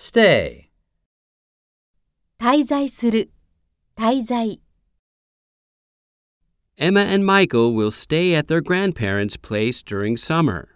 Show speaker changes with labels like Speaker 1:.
Speaker 1: stay,
Speaker 2: 滞在する、滞在。
Speaker 3: Emma and Michael will stay at their grandparents' place during summer.